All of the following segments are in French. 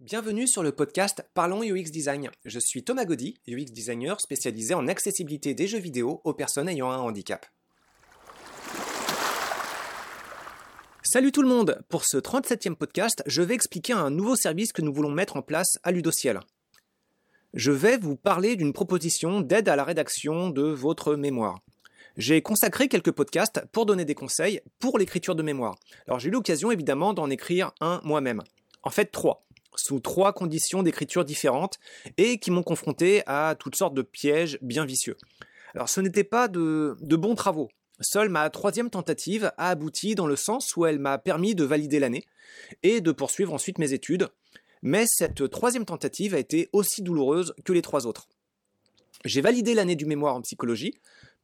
Bienvenue sur le podcast Parlons UX Design. Je suis Thomas Gaudy, UX designer spécialisé en accessibilité des jeux vidéo aux personnes ayant un handicap. Salut tout le monde Pour ce 37e podcast, je vais expliquer un nouveau service que nous voulons mettre en place à Ludociel. Je vais vous parler d'une proposition d'aide à la rédaction de votre mémoire. J'ai consacré quelques podcasts pour donner des conseils pour l'écriture de mémoire. Alors j'ai eu l'occasion évidemment d'en écrire un moi-même. En fait trois sous trois conditions d'écriture différentes et qui m'ont confronté à toutes sortes de pièges bien vicieux. Alors ce n'était pas de, bons travaux. Seule ma troisième tentative a abouti dans le sens où elle m'a permis de valider l'année et de poursuivre ensuite mes études. Mais cette troisième tentative a été aussi douloureuse que les trois autres. J'ai validé l'année du mémoire en psychologie,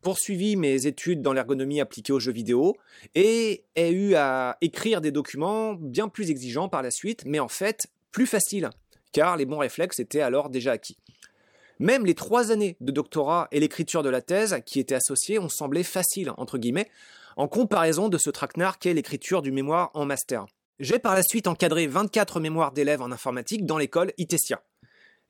poursuivi mes études dans l'ergonomie appliquée aux jeux vidéo et ai eu à écrire des documents bien plus exigeants par la suite, mais en fait plus facile, car les bons réflexes étaient alors déjà acquis. Même les trois années de doctorat et l'écriture de la thèse qui étaient associées ont semblé faciles, entre guillemets, en comparaison de ce traquenard qu'est l'écriture du mémoire en master. J'ai par la suite encadré 24 mémoires d'élèves en informatique dans l'école ITESIA.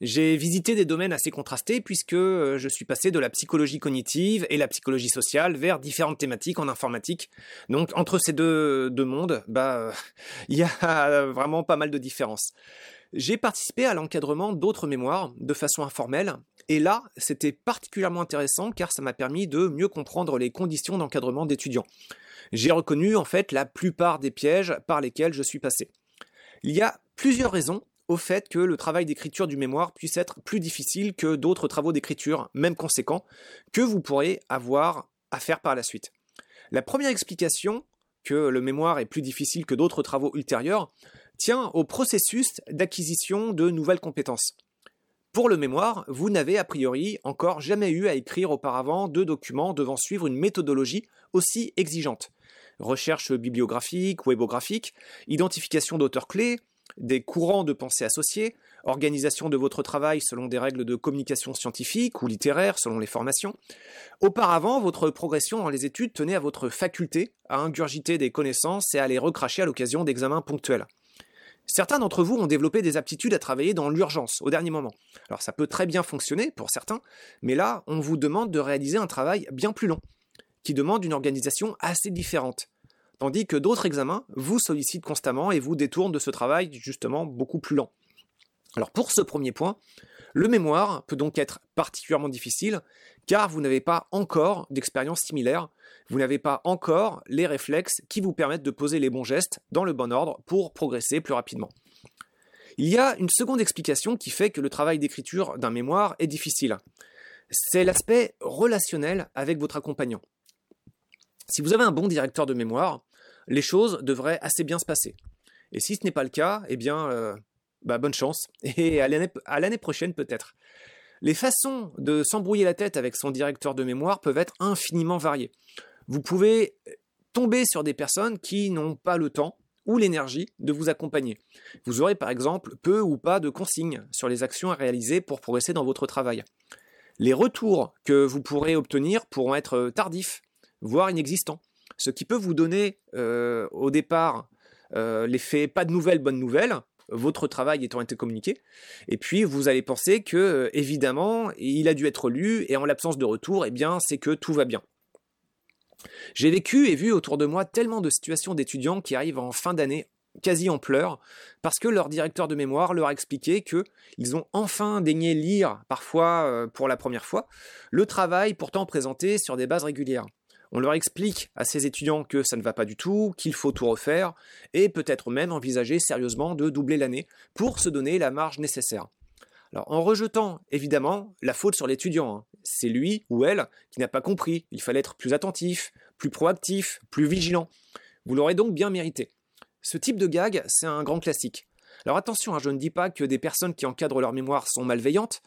J'ai visité des domaines assez contrastés puisque euh, je suis passé de la psychologie cognitive et la psychologie sociale vers différentes thématiques en informatique. Donc entre ces deux, deux mondes, bah, euh, il y a vraiment pas mal de différences. J'ai participé à l'encadrement d'autres mémoires de façon informelle, et là, c'était particulièrement intéressant car ça m'a permis de mieux comprendre les conditions d'encadrement d'étudiants. J'ai reconnu en fait la plupart des pièges par lesquels je suis passé. Il y a plusieurs raisons au fait que le travail d'écriture du mémoire puisse être plus difficile que d'autres travaux d'écriture, même conséquents, que vous pourrez avoir à faire par la suite. La première explication que le mémoire est plus difficile que d'autres travaux ultérieurs tient au processus d'acquisition de nouvelles compétences. Pour le mémoire, vous n'avez a priori encore jamais eu à écrire auparavant deux documents devant suivre une méthodologie aussi exigeante. Recherche bibliographique, webographique, identification d'auteurs clés, des courants de pensée associés, organisation de votre travail selon des règles de communication scientifique ou littéraire selon les formations. Auparavant, votre progression dans les études tenait à votre faculté à ingurgiter des connaissances et à les recracher à l'occasion d'examens ponctuels. Certains d'entre vous ont développé des aptitudes à travailler dans l'urgence, au dernier moment. Alors ça peut très bien fonctionner pour certains, mais là, on vous demande de réaliser un travail bien plus long, qui demande une organisation assez différente tandis que d'autres examens vous sollicitent constamment et vous détournent de ce travail justement beaucoup plus lent. Alors pour ce premier point, le mémoire peut donc être particulièrement difficile car vous n'avez pas encore d'expérience similaire, vous n'avez pas encore les réflexes qui vous permettent de poser les bons gestes dans le bon ordre pour progresser plus rapidement. Il y a une seconde explication qui fait que le travail d'écriture d'un mémoire est difficile. C'est l'aspect relationnel avec votre accompagnant. Si vous avez un bon directeur de mémoire, les choses devraient assez bien se passer. Et si ce n'est pas le cas, eh bien, euh, bah, bonne chance, et à l'année prochaine peut-être. Les façons de s'embrouiller la tête avec son directeur de mémoire peuvent être infiniment variées. Vous pouvez tomber sur des personnes qui n'ont pas le temps ou l'énergie de vous accompagner. Vous aurez par exemple peu ou pas de consignes sur les actions à réaliser pour progresser dans votre travail. Les retours que vous pourrez obtenir pourront être tardifs voire inexistant. Ce qui peut vous donner euh, au départ euh, l'effet pas de nouvelles, bonnes nouvelles, votre travail étant été communiqué. Et puis vous allez penser que, euh, évidemment, il a dû être lu, et en l'absence de retour, eh bien, c'est que tout va bien. J'ai vécu et vu autour de moi tellement de situations d'étudiants qui arrivent en fin d'année quasi en pleurs, parce que leur directeur de mémoire leur a expliqué que ils ont enfin daigné lire, parfois pour la première fois, le travail pourtant présenté sur des bases régulières. On leur explique à ces étudiants que ça ne va pas du tout, qu'il faut tout refaire, et peut-être même envisager sérieusement de doubler l'année pour se donner la marge nécessaire. Alors, en rejetant évidemment la faute sur l'étudiant, hein. c'est lui ou elle qui n'a pas compris, il fallait être plus attentif, plus proactif, plus vigilant. Vous l'aurez donc bien mérité. Ce type de gag, c'est un grand classique. Alors attention, hein, je ne dis pas que des personnes qui encadrent leur mémoire sont malveillantes,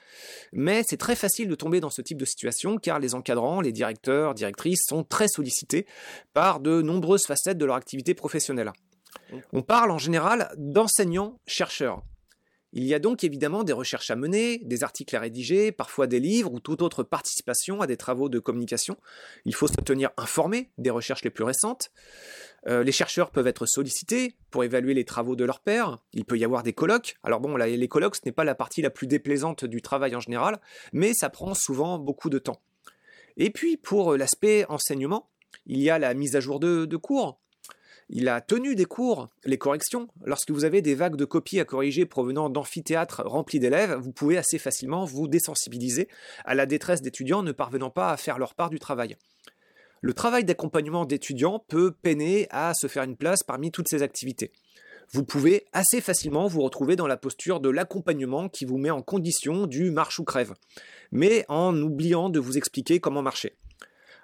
mais c'est très facile de tomber dans ce type de situation car les encadrants, les directeurs, directrices sont très sollicités par de nombreuses facettes de leur activité professionnelle. On parle en général d'enseignants-chercheurs. Il y a donc évidemment des recherches à mener, des articles à rédiger, parfois des livres ou toute autre participation à des travaux de communication. Il faut se tenir informé des recherches les plus récentes. Euh, les chercheurs peuvent être sollicités pour évaluer les travaux de leurs pairs. Il peut y avoir des colloques. Alors bon, les colloques, ce n'est pas la partie la plus déplaisante du travail en général, mais ça prend souvent beaucoup de temps. Et puis pour l'aspect enseignement, il y a la mise à jour de, de cours. Il a tenu des cours, les corrections. Lorsque vous avez des vagues de copies à corriger provenant d'amphithéâtres remplis d'élèves, vous pouvez assez facilement vous désensibiliser à la détresse d'étudiants ne parvenant pas à faire leur part du travail. Le travail d'accompagnement d'étudiants peut peiner à se faire une place parmi toutes ces activités. Vous pouvez assez facilement vous retrouver dans la posture de l'accompagnement qui vous met en condition du marche ou crève, mais en oubliant de vous expliquer comment marcher.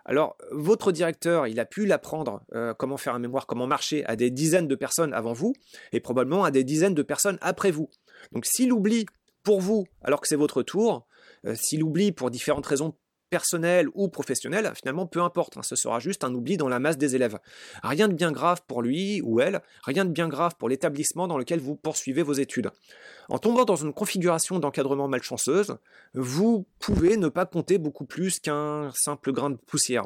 Alors, votre directeur, il a pu l'apprendre, euh, comment faire un mémoire, comment marcher, à des dizaines de personnes avant vous, et probablement à des dizaines de personnes après vous. Donc, s'il oublie pour vous, alors que c'est votre tour, euh, s'il oublie pour différentes raisons personnel ou professionnel, finalement, peu importe, hein, ce sera juste un oubli dans la masse des élèves. Rien de bien grave pour lui ou elle, rien de bien grave pour l'établissement dans lequel vous poursuivez vos études. En tombant dans une configuration d'encadrement malchanceuse, vous pouvez ne pas compter beaucoup plus qu'un simple grain de poussière.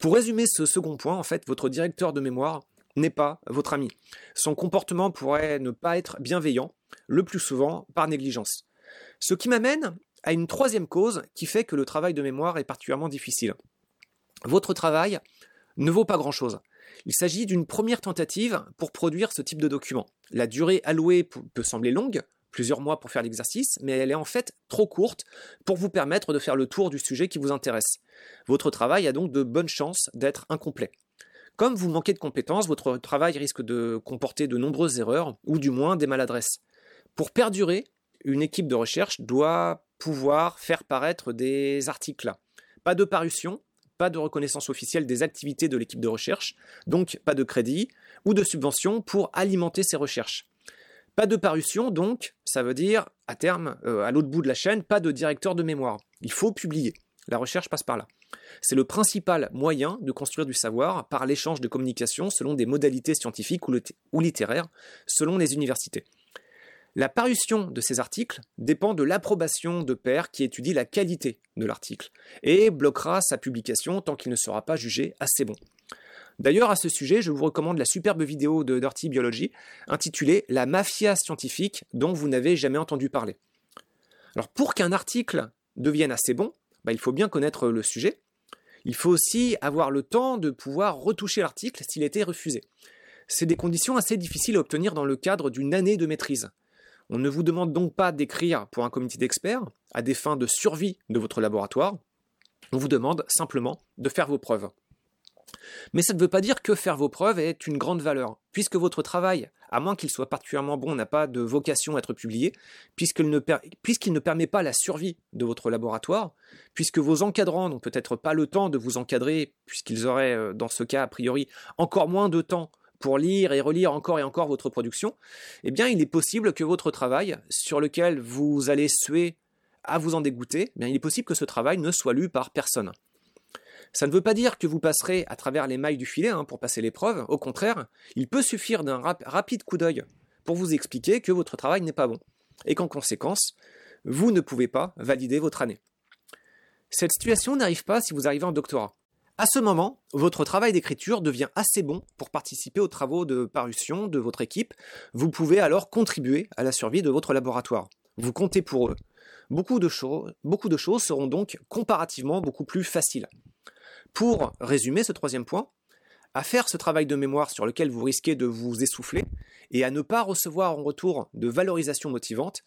Pour résumer ce second point, en fait, votre directeur de mémoire n'est pas votre ami. Son comportement pourrait ne pas être bienveillant, le plus souvent par négligence. Ce qui m'amène à une troisième cause qui fait que le travail de mémoire est particulièrement difficile. Votre travail ne vaut pas grand-chose. Il s'agit d'une première tentative pour produire ce type de document. La durée allouée peut sembler longue, plusieurs mois pour faire l'exercice, mais elle est en fait trop courte pour vous permettre de faire le tour du sujet qui vous intéresse. Votre travail a donc de bonnes chances d'être incomplet. Comme vous manquez de compétences, votre travail risque de comporter de nombreuses erreurs, ou du moins des maladresses. Pour perdurer, une équipe de recherche doit pouvoir faire paraître des articles. Pas de parution, pas de reconnaissance officielle des activités de l'équipe de recherche, donc pas de crédit ou de subvention pour alimenter ces recherches. Pas de parution, donc ça veut dire à terme, euh, à l'autre bout de la chaîne, pas de directeur de mémoire. Il faut publier. La recherche passe par là. C'est le principal moyen de construire du savoir par l'échange de communication selon des modalités scientifiques ou littéraires, selon les universités. La parution de ces articles dépend de l'approbation de pairs qui étudient la qualité de l'article et bloquera sa publication tant qu'il ne sera pas jugé assez bon. D'ailleurs, à ce sujet, je vous recommande la superbe vidéo de Dirty Biology intitulée La mafia scientifique dont vous n'avez jamais entendu parler. Alors, pour qu'un article devienne assez bon, bah, il faut bien connaître le sujet. Il faut aussi avoir le temps de pouvoir retoucher l'article s'il était refusé. C'est des conditions assez difficiles à obtenir dans le cadre d'une année de maîtrise. On ne vous demande donc pas d'écrire pour un comité d'experts à des fins de survie de votre laboratoire. On vous demande simplement de faire vos preuves. Mais ça ne veut pas dire que faire vos preuves est une grande valeur, puisque votre travail, à moins qu'il soit particulièrement bon, n'a pas de vocation à être publié, puisqu'il ne, permet pas la survie de votre laboratoire, puisque vos encadrants n'ont peut-être pas le temps de vous encadrer, puisqu'ils auraient, euh, dans ce cas, a priori, encore moins de temps pour lire et relire encore et encore votre production, eh bien il est possible que votre travail, sur lequel vous allez suer à vous en dégoûter, eh il est possible que ce travail ne soit lu par personne. Ça ne veut pas dire que vous passerez à travers les mailles du filet hein, pour passer l'épreuve, au contraire, il peut suffire d'un rapide coup d'œil pour vous expliquer que votre travail n'est pas bon, et qu'en conséquence, vous ne pouvez pas valider votre année. Cette situation n'arrive pas si vous arrivez en doctorat. À ce moment, votre travail d'écriture devient assez bon pour participer aux travaux de parution de votre équipe. Vous pouvez alors contribuer à la survie de votre laboratoire. Vous comptez pour eux. Beaucoup de, choses, seront donc comparativement beaucoup plus faciles. Pour résumer ce troisième point, à faire ce travail de mémoire sur lequel vous risquez de vous essouffler et à ne pas recevoir en retour de valorisation motivante,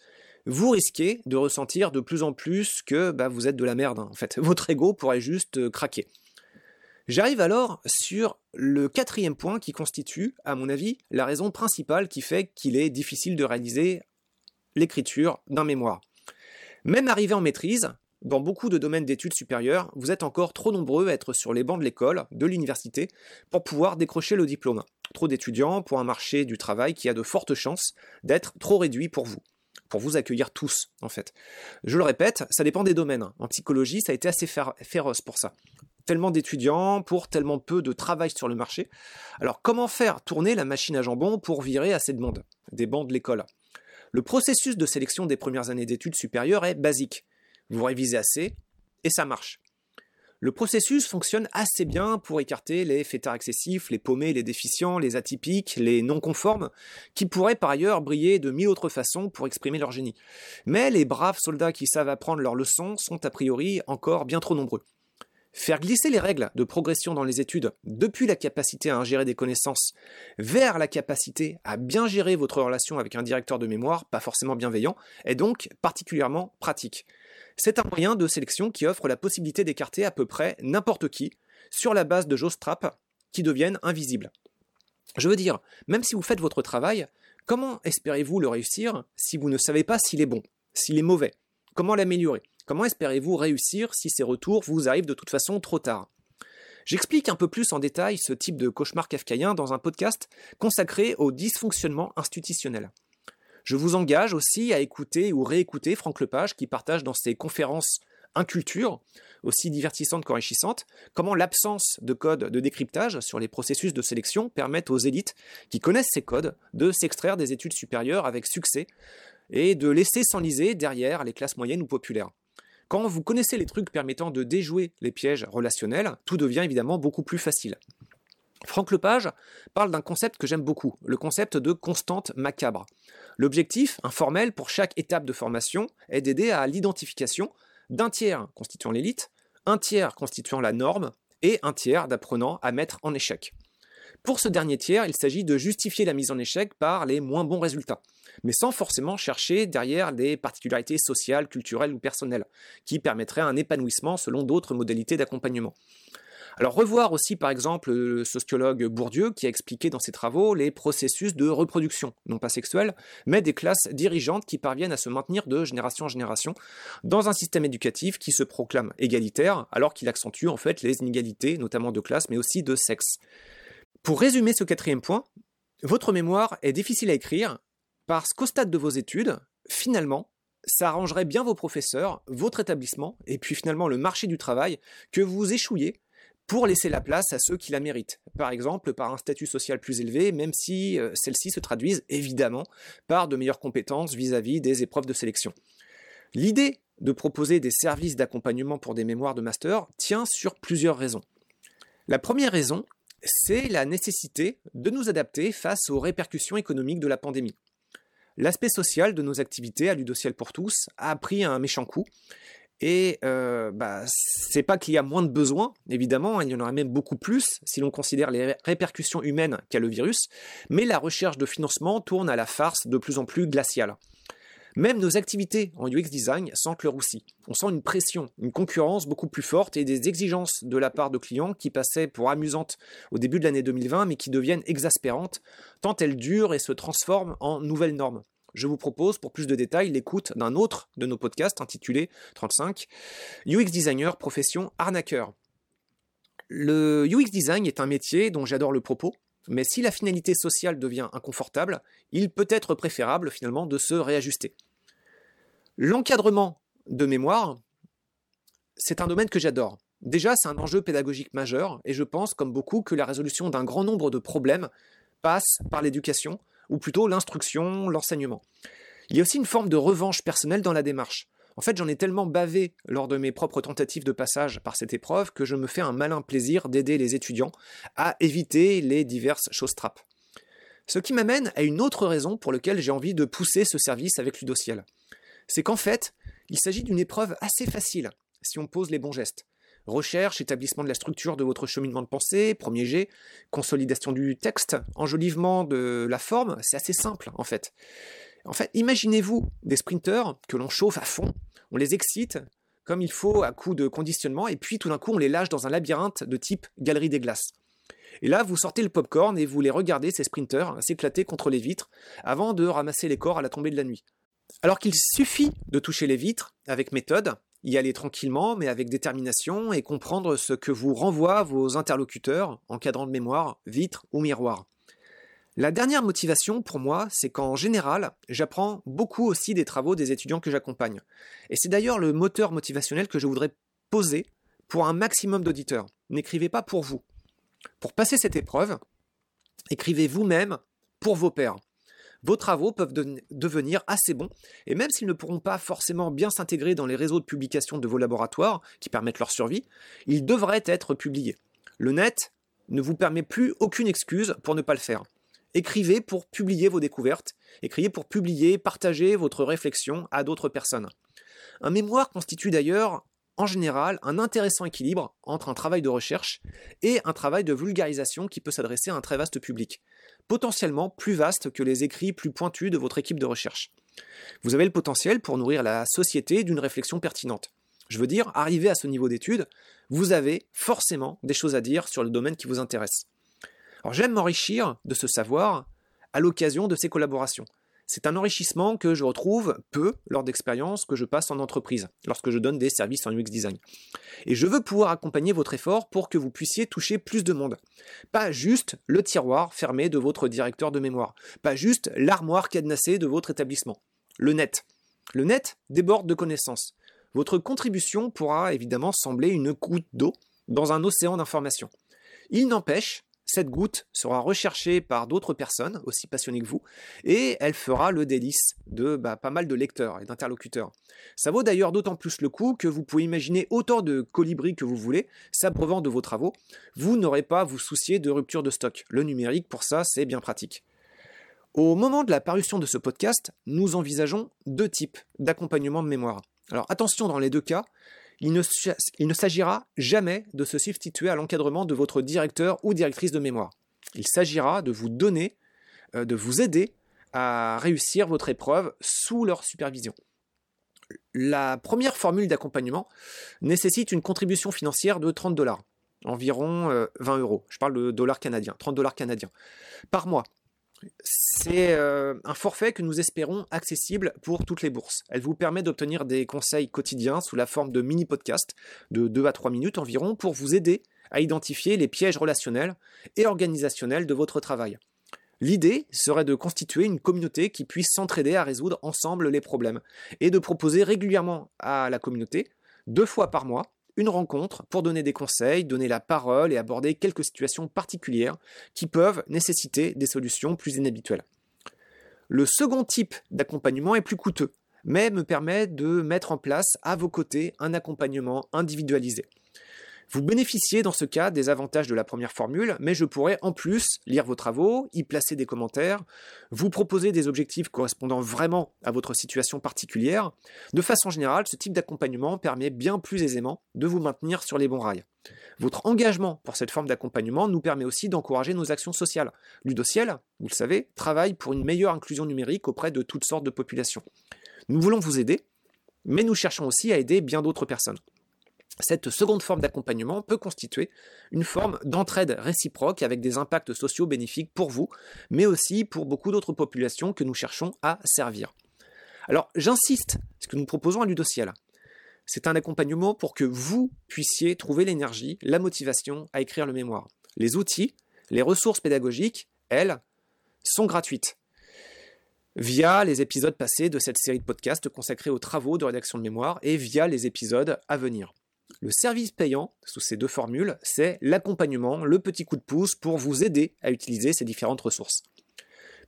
vous risquez de ressentir de plus en plus que bah, vous êtes de la merde. En fait, votre ego pourrait juste euh, craquer. J'arrive alors sur le quatrième point qui constitue, à mon avis, la raison principale qui fait qu'il est difficile de réaliser l'écriture d'un mémoire. Même arrivé en maîtrise, dans beaucoup de domaines d'études supérieures, vous êtes encore trop nombreux à être sur les bancs de l'école, de l'université, pour pouvoir décrocher le diplôme. Trop d'étudiants pour un marché du travail qui a de fortes chances d'être trop réduit pour vous pour vous accueillir tous, en fait. Je le répète, ça dépend des domaines. En psychologie, ça a été assez féroce pour ça tellement d'étudiants pour tellement peu de travail sur le marché. Alors comment faire tourner la machine à jambon pour virer assez de monde des bancs de l'école? Le processus de sélection des premières années d'études supérieures est basique. Vous révisez assez et ça marche. Le processus fonctionne assez bien pour écarter les fêtards excessifs, les paumés, les déficients, les atypiques, les non conformes, qui pourraient par ailleurs briller de mille autres façons pour exprimer leur génie. Mais les braves soldats qui savent apprendre leurs leçons sont a priori encore bien trop nombreux. Faire glisser les règles de progression dans les études depuis la capacité à ingérer des connaissances vers la capacité à bien gérer votre relation avec un directeur de mémoire, pas forcément bienveillant, est donc particulièrement pratique. C'est un moyen de sélection qui offre la possibilité d'écarter à peu près n'importe qui sur la base de Jostrap qui deviennent invisibles. Je veux dire, même si vous faites votre travail, comment espérez-vous le réussir si vous ne savez pas s'il est bon, s'il est mauvais? Comment l'améliorer? Comment espérez-vous réussir si ces retours vous arrivent de toute façon trop tard? J'explique un peu plus en détail ce type de cauchemar kafkaïen dans un podcast consacré au dysfonctionnement institutionnel. Je vous engage aussi à écouter ou réécouter Franck Lepage qui partage dans ses conférences Inculture, aussi divertissantes qu'enrichissantes, comment l'absence de code de décryptage sur les processus de sélection permettent aux élites qui connaissent ces codes de s'extraire des études supérieures avec succès et de laisser s'enliser derrière les classes moyennes ou populaires. Quand vous connaissez les trucs permettant de déjouer les pièges relationnels, tout devient évidemment beaucoup plus facile. Franck Lepage parle d'un concept que j'aime beaucoup, le concept de constante macabre. L'objectif, informel pour chaque étape de formation, est d'aider à l'identification d'un tiers constituant l'élite, un tiers constituant la norme et un tiers d'apprenants à mettre en échec. Pour ce dernier tiers, il s'agit de justifier la mise en échec par les moins bons résultats, mais sans forcément chercher derrière des particularités sociales, culturelles ou personnelles, qui permettraient un épanouissement selon d'autres modalités d'accompagnement. Alors revoir aussi par exemple le sociologue Bourdieu qui a expliqué dans ses travaux les processus de reproduction, non pas sexuelle, mais des classes dirigeantes qui parviennent à se maintenir de génération en génération dans un système éducatif qui se proclame égalitaire alors qu'il accentue en fait les inégalités, notamment de classe mais aussi de sexe. Pour résumer ce quatrième point, votre mémoire est difficile à écrire parce qu'au stade de vos études, finalement, ça arrangerait bien vos professeurs, votre établissement, et puis finalement le marché du travail, que vous échouiez pour laisser la place à ceux qui la méritent. Par exemple, par un statut social plus élevé, même si euh, celles-ci se traduisent évidemment par de meilleures compétences vis-à-vis des épreuves de sélection. L'idée de proposer des services d'accompagnement pour des mémoires de master tient sur plusieurs raisons. La première raison, c'est la nécessité de nous adapter face aux répercussions économiques de la pandémie. L'aspect social de nos activités à Ludociel pour tous a pris un méchant coup et euh, bah, c'est pas qu'il y a moins de besoins, évidemment, il y en aurait même beaucoup plus si l'on considère les répercussions humaines qu'a le virus, mais la recherche de financement tourne à la farce de plus en plus glaciale. Même nos activités en UX design sentent le roussi. On sent une pression, une concurrence beaucoup plus forte et des exigences de la part de clients qui passaient pour amusantes au début de l'année 2020 mais qui deviennent exaspérantes tant elles durent et se transforment en nouvelles normes je vous propose pour plus de détails l'écoute d'un autre de nos podcasts intitulé 35 UX Designer profession arnaqueur. Le UX design est un métier dont j'adore le propos, mais si la finalité sociale devient inconfortable, il peut être préférable finalement de se réajuster. L'encadrement de mémoire, c'est un domaine que j'adore. Déjà, c'est un enjeu pédagogique majeur, et je pense, comme beaucoup, que la résolution d'un grand nombre de problèmes passe par l'éducation, ou plutôt l'instruction, l'enseignement. Il y a aussi une forme de revanche personnelle dans la démarche. En fait, j'en ai tellement bavé lors de mes propres tentatives de passage par cette épreuve que je me fais un malin plaisir d'aider les étudiants à éviter les diverses choses trappes. Ce qui m'amène à une autre raison pour laquelle j'ai envie de pousser ce service avec Ludociel. C'est qu'en fait, il s'agit d'une épreuve assez facile si on pose les bons gestes. Recherche, établissement de la structure de votre cheminement de pensée, premier G, consolidation du texte, enjolivement de la forme, c'est assez simple en fait. En fait, imaginez-vous des sprinteurs que l'on chauffe à fond, on les excite comme il faut à coup de conditionnement, et puis tout d'un coup on les lâche dans un labyrinthe de type galerie des glaces. Et là, vous sortez le popcorn et vous les regardez, ces sprinteurs, s'éclater contre les vitres avant de ramasser les corps à la tombée de la nuit. Alors qu'il suffit de toucher les vitres avec méthode, y aller tranquillement mais avec détermination et comprendre ce que vous renvoient vos interlocuteurs, encadrant de mémoire, vitres ou miroirs. La dernière motivation pour moi, c'est qu'en général, j'apprends beaucoup aussi des travaux des étudiants que j'accompagne. Et c'est d'ailleurs le moteur motivationnel que je voudrais poser pour un maximum d'auditeurs. N'écrivez pas pour vous. Pour passer cette épreuve, écrivez vous-même pour vos pairs. vos travaux peuvent devenir assez bons, et même s'ils ne pourront pas forcément bien s'intégrer dans les réseaux de publication de vos laboratoires, qui permettent leur survie, ils devraient être publiés. Le net ne vous permet plus aucune excuse pour ne pas le faire. Écrivez pour publier vos découvertes, écrivez pour publier, partager votre réflexion à d'autres personnes. Un mémoire constitue d'ailleurs en général un intéressant équilibre entre un travail de recherche et un travail de vulgarisation qui peut s'adresser à un très vaste public, potentiellement plus vaste que les écrits plus pointus de votre équipe de recherche. Vous avez le potentiel pour nourrir la société d'une réflexion pertinente. Je veux dire, arrivé à ce niveau d'étude, vous avez forcément des choses à dire sur le domaine qui vous intéresse. Alors j'aime m'enrichir de ce savoir à l'occasion de ces collaborations. C'est un enrichissement que je retrouve peu lors d'expériences que je passe en entreprise, lorsque je donne des services en UX design. Et je veux pouvoir accompagner votre effort pour que vous puissiez toucher plus de monde. Pas juste le tiroir fermé de votre directeur de mémoire, pas juste l'armoire cadenassée de votre établissement. Le net. Le net déborde de connaissances. Votre contribution pourra évidemment sembler une goutte d'eau dans un océan d'informations. Il n'empêche cette goutte sera recherchée par d'autres personnes aussi passionnées que vous et elle fera le délice de bah, pas mal de lecteurs et d'interlocuteurs. Ça vaut d'ailleurs d'autant plus le coup que vous pouvez imaginer autant de colibris que vous voulez, s'abreuvant de vos travaux. Vous n'aurez pas à vous soucier de rupture de stock. Le numérique, pour ça, c'est bien pratique. Au moment de la parution de ce podcast, nous envisageons deux types d'accompagnement de mémoire. Alors attention dans les deux cas, il ne, s'agira jamais de se substituer à l'encadrement de votre directeur ou directrice de mémoire. Il s'agira de vous donner, euh, de vous aider à réussir votre épreuve sous leur supervision. La première formule d'accompagnement nécessite une contribution financière de 30 dollars, environ 20 euh, euros. Je parle de dollars canadiens, 30 dollars canadiens par mois. C'est euh, un forfait que nous espérons accessible pour toutes les bourses. Elle vous permet d'obtenir des conseils quotidiens sous la forme de mini-podcasts de 2 à 3 minutes environ pour vous aider à identifier les pièges relationnels et organisationnels de votre travail. L'idée serait de constituer une communauté qui puisse s'entraider à résoudre ensemble les problèmes et de proposer régulièrement à la communauté, deux fois par mois, une rencontre pour donner des conseils, donner la parole et aborder quelques situations particulières qui peuvent nécessiter des solutions plus inhabituelles. Le second type d'accompagnement est plus coûteux, mais me permet de mettre en place à vos côtés un accompagnement individualisé. Vous bénéficiez dans ce cas des avantages de la première formule, mais je pourrais en plus lire vos travaux, y placer des commentaires, vous proposer des objectifs correspondant vraiment à votre situation particulière. De façon générale, ce type d'accompagnement permet bien plus aisément de vous maintenir sur les bons rails. Votre engagement pour cette forme d'accompagnement nous permet aussi d'encourager nos actions sociales. Ludociel, vous le savez, travaille pour une meilleure inclusion numérique auprès de toutes sortes de populations. Nous voulons vous aider, mais nous cherchons aussi à aider bien d'autres personnes. Cette seconde forme d'accompagnement peut constituer une forme d'entraide réciproque avec des impacts sociaux bénéfiques pour vous, mais aussi pour beaucoup d'autres populations que nous cherchons à servir. Alors j'insiste, ce que nous proposons à Ludociel, c'est un accompagnement pour que vous puissiez trouver l'énergie, la motivation à écrire le mémoire. Les outils, les ressources pédagogiques, elles, sont gratuites via les épisodes passés de cette série de podcasts consacrés aux travaux de rédaction de mémoire et via les épisodes à venir. Le service payant, sous ces deux formules, c'est l'accompagnement, le petit coup de pouce pour vous aider à utiliser ces différentes ressources.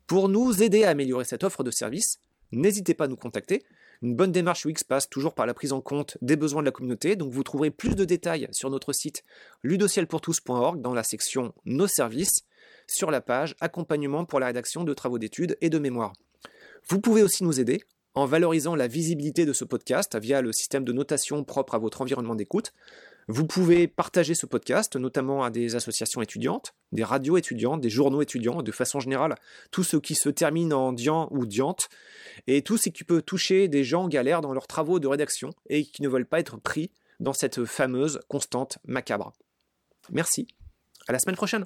Pour nous aider à améliorer cette offre de service, n'hésitez pas à nous contacter. Une bonne démarche UX passe toujours par la prise en compte des besoins de la communauté, donc vous trouverez plus de détails sur notre site ludocielpourtous.org dans la section Nos services, sur la page Accompagnement pour la rédaction de travaux d'études et de mémoire. Vous pouvez aussi nous aider en valorisant la visibilité de ce podcast via le système de notation propre à votre environnement d'écoute. Vous pouvez partager ce podcast, notamment à des associations étudiantes, des radios étudiantes, des journaux étudiants, de façon générale, tout ce qui se termine en dian ou diante, et tout ce qui peut toucher des gens en galère dans leurs travaux de rédaction et qui ne veulent pas être pris dans cette fameuse constante macabre. Merci. À la semaine prochaine.